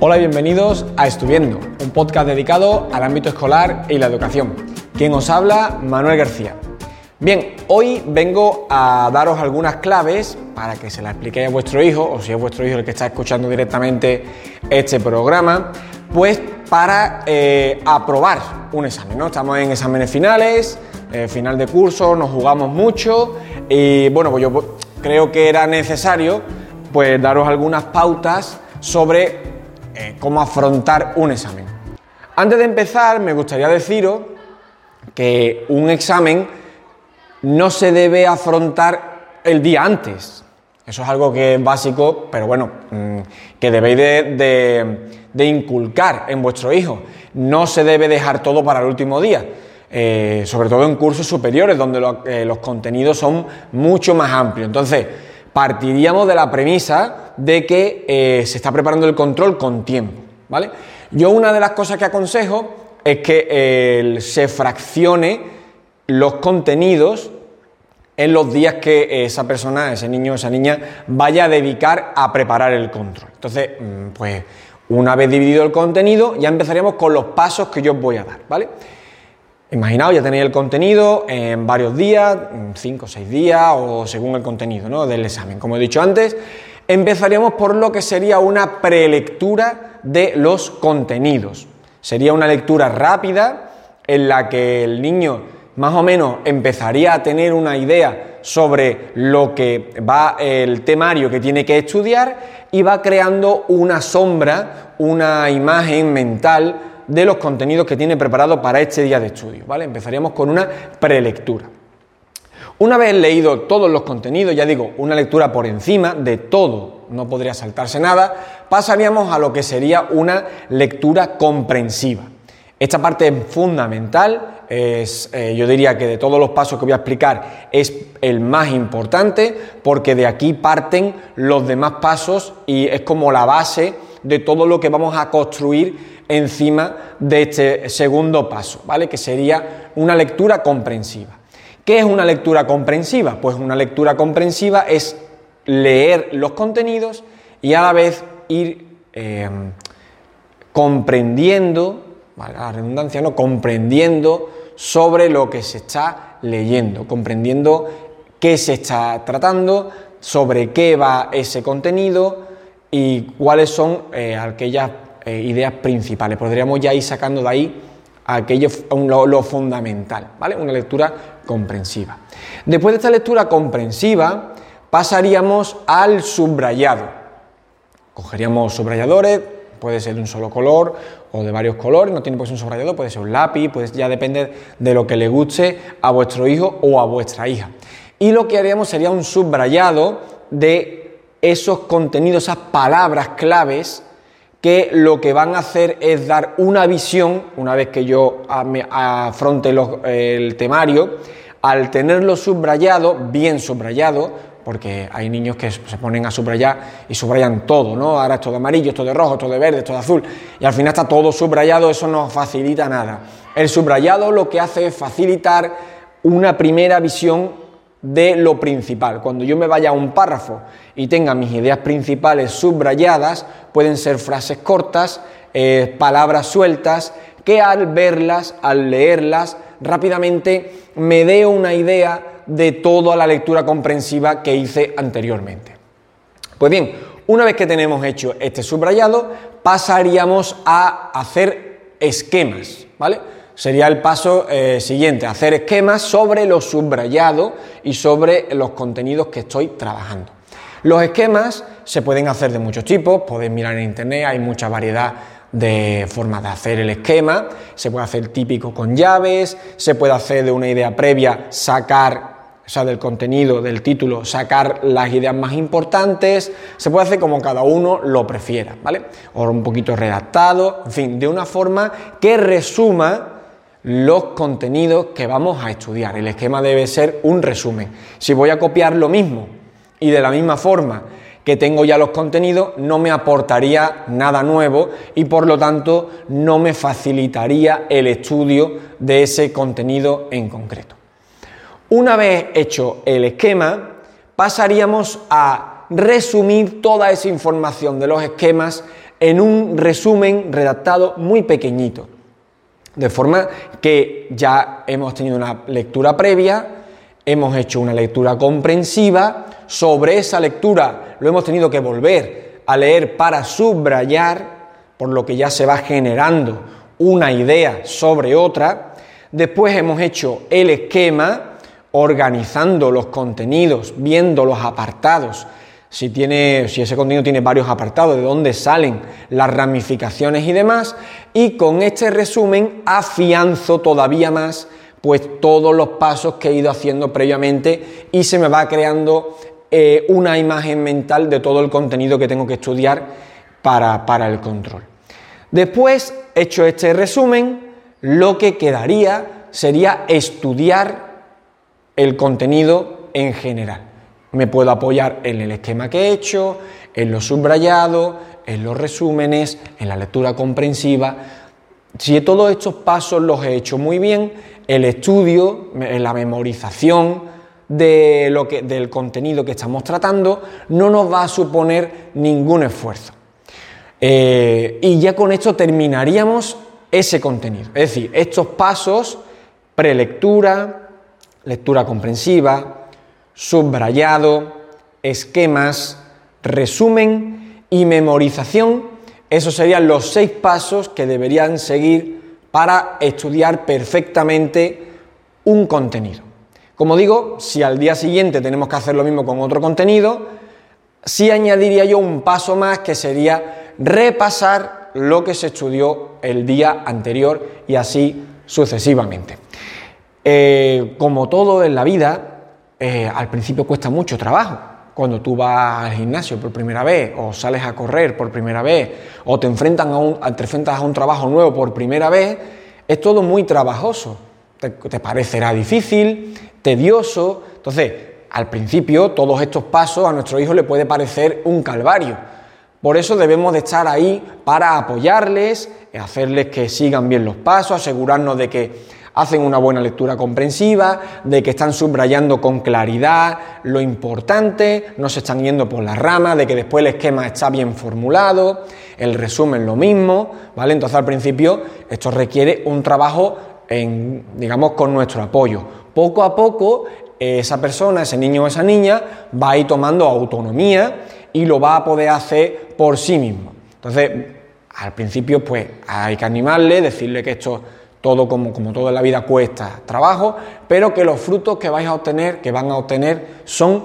Hola y bienvenidos a Estudiando, un podcast dedicado al ámbito escolar y la educación. Quien os habla, Manuel García. Bien, hoy vengo a daros algunas claves para que se las expliquéis a vuestro hijo, o si es vuestro hijo el que está escuchando directamente este programa, pues para eh, aprobar un examen. ¿no? Estamos en exámenes finales, eh, final de curso, nos jugamos mucho y bueno, pues yo creo que era necesario pues daros algunas pautas sobre eh, cómo afrontar un examen. Antes de empezar, me gustaría deciros que un examen no se debe afrontar el día antes. Eso es algo que es básico, pero bueno, mm, que debéis de, inculcar en vuestro hijo. No se debe dejar todo para el último día. Eh, sobre todo en cursos superiores, donde eh, los contenidos son mucho más amplios. Entonces, partiríamos de la premisa de que eh, se está preparando el control con tiempo, ¿vale? Yo una de las cosas que aconsejo es que se fraccione los contenidos en los días que esa persona, ese niño o esa niña vaya a dedicar a preparar el control. Entonces, mm, pues una vez dividido el contenido, ya empezaríamos con los pasos que yo os voy a dar, ¿vale? Imaginaos, ya tenéis el contenido en varios días, cinco o seis días o según el contenido del examen. Como he dicho antes, empezaríamos por lo que sería una prelectura de los contenidos. Sería una lectura rápida en la que el niño más o menos empezaría a tener una idea sobre lo que va el temario que tiene que estudiar y va creando una sombra, una imagen mental de los contenidos que tiene preparado para este día de estudio. ¿vale? Empezaríamos con una prelectura. Una vez leído todos los contenidos, ya digo, una lectura por encima de todo, no podría saltarse nada, pasaríamos a lo que sería una lectura comprensiva. Esta parte es fundamental, es, eh, yo diría que de todos los pasos que voy a explicar es el más importante porque de aquí parten los demás pasos y es como la base de todo lo que vamos a construir encima de este segundo paso, ¿vale? Que sería una lectura comprensiva. ¿Qué es una lectura comprensiva? Pues una lectura comprensiva es leer los contenidos y a la vez ir eh, comprendiendo, la redundancia, ¿no? Comprendiendo sobre lo que se está leyendo, comprendiendo qué se está tratando, sobre qué va ese contenido y cuáles son eh, aquellas eh, ideas principales. Podríamos ya ir sacando de ahí aquello, lo, fundamental, ¿vale? Una lectura comprensiva. Después de esta lectura comprensiva, pasaríamos al subrayado. Cogeríamos subrayadores, puede ser de un solo color o de varios colores, no tiene por qué ser un subrayador, puede ser un lápiz, pues ya depende de lo que le guste a vuestro hijo o a vuestra hija. Y lo que haríamos sería un subrayado de esos contenidos, esas palabras claves que lo que van a hacer es dar una visión, una vez que yo afronte el temario, al tenerlo subrayado, bien subrayado, porque hay niños que se ponen a subrayar y subrayan todo, ¿no? Ahora esto de amarillo, esto de rojo, esto de verde, esto de azul, y al final está todo subrayado, eso no facilita nada. El subrayado lo que hace es facilitar una primera visión de lo principal. Cuando yo me vaya a un párrafo y tenga mis ideas principales subrayadas, pueden ser frases cortas, eh, palabras sueltas, que al verlas, al leerlas, rápidamente me dé una idea de toda la lectura comprensiva que hice anteriormente. Pues bien, una vez que tenemos hecho este subrayado, pasaríamos a hacer esquemas, ¿vale? Sería el paso eh, siguiente, hacer esquemas sobre lo subrayado y sobre los contenidos que estoy trabajando. Los esquemas se pueden hacer de muchos tipos, podéis mirar en internet, hay mucha variedad de formas de hacer el esquema, se puede hacer típico con llaves, se puede hacer de una idea previa, sacar, o sea, del contenido, del título, sacar las ideas más importantes, se puede hacer como cada uno lo prefiera, ¿vale? O un poquito redactado, en fin, de una forma que resuma los contenidos que vamos a estudiar. El esquema debe ser un resumen. Si voy a copiar lo mismo y de la misma forma que tengo ya los contenidos, no me aportaría nada nuevo y por lo tanto no me facilitaría el estudio de ese contenido en concreto. Una vez hecho el esquema, pasaríamos a resumir toda esa información de los esquemas en un resumen redactado muy pequeñito. De forma que ya hemos tenido una lectura previa, hemos hecho una lectura comprensiva, sobre esa lectura lo hemos tenido que volver a leer para subrayar, por lo que ya se va generando una idea sobre otra. Después hemos hecho el esquema, organizando los contenidos, viendo los apartados, si, tiene, si ese contenido tiene varios apartados, de dónde salen las ramificaciones y demás, y con este resumen afianzo todavía más pues todos los pasos que he ido haciendo previamente y se me va creando eh, una imagen mental de todo el contenido que tengo que estudiar para, para el control. Después, hecho este resumen, lo que quedaría sería estudiar el contenido en general. Me puedo apoyar en el esquema que he hecho, en los subrayados, en los resúmenes, en la lectura comprensiva. Si todos estos pasos los he hecho muy bien, el estudio, la memorización de lo que, del contenido que estamos tratando no nos va a suponer ningún esfuerzo. Eh, y ya con esto terminaríamos ese contenido. Es decir, estos pasos, prelectura, lectura comprensiva, subrayado, esquemas, resumen y memorización. Esos serían los seis pasos que deberían seguir para estudiar perfectamente un contenido. Como digo, si al día siguiente tenemos que hacer lo mismo con otro contenido, sí añadiría yo un paso más que sería repasar lo que se estudió el día anterior y así sucesivamente. Eh, como todo en la vida, eh, al principio cuesta mucho trabajo. Cuando tú vas al gimnasio por primera vez, o sales a correr por primera vez, o te, enfrentan a un, te enfrentas a un trabajo nuevo por primera vez, es todo muy trabajoso. Te, te parecerá difícil, tedioso. Entonces, al principio, todos estos pasos a nuestro hijo le puede parecer un calvario. Por eso debemos de estar ahí para apoyarles, hacerles que sigan bien los pasos, asegurarnos de que hacen una buena lectura comprensiva, de que están subrayando con claridad lo importante, no se están yendo por la rama, de que después el esquema está bien formulado, el resumen lo mismo, ¿vale? Entonces al principio esto requiere un trabajo en, digamos, con nuestro apoyo. Poco a poco esa persona, ese niño o esa niña va a ir tomando autonomía y lo va a poder hacer por sí mismo. Entonces, al principio, pues hay que animarle, decirle que esto todo como, como todo la vida cuesta trabajo, pero que los frutos que vais a obtener, que van a obtener, son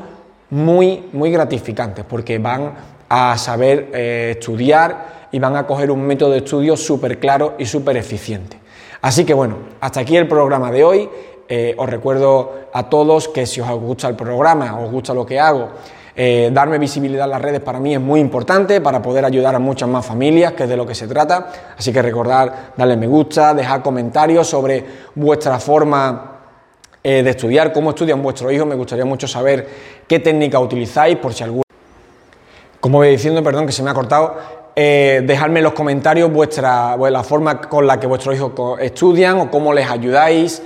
muy, muy gratificantes, porque van a saber eh, estudiar y van a coger un método de estudio súper claro y súper eficiente. Así que bueno, hasta aquí el programa de hoy. Eh, os recuerdo a todos que si os gusta el programa, os gusta lo que hago, eh, darme visibilidad en las redes para mí es muy importante para poder ayudar a muchas más familias, que es de lo que se trata. Así que recordar darle me gusta, dejar comentarios sobre vuestra forma eh, de estudiar, cómo estudian vuestros hijos. Me gustaría mucho saber qué técnica utilizáis, por si alguna. Como voy diciendo, perdón que se me ha cortado, eh, dejadme en los comentarios vuestra, la forma con la que vuestros hijos estudian o cómo les ayudáis,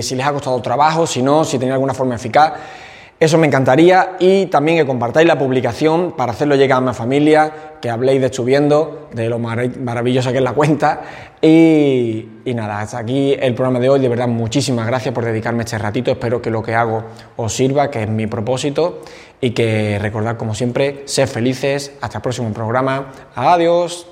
si les ha costado trabajo, si no, si tenéis alguna forma eficaz. Eso me encantaría y también que compartáis la publicación para hacerlo llegar a mi familia, que habléis de Chubiendo, de lo maravillosa que es la cuenta. Y, nada, hasta aquí el programa de hoy. De verdad, muchísimas gracias por dedicarme este ratito. Espero que lo que hago os sirva, que es mi propósito. Y que recordad, como siempre, ser felices. Hasta el próximo programa. Adiós.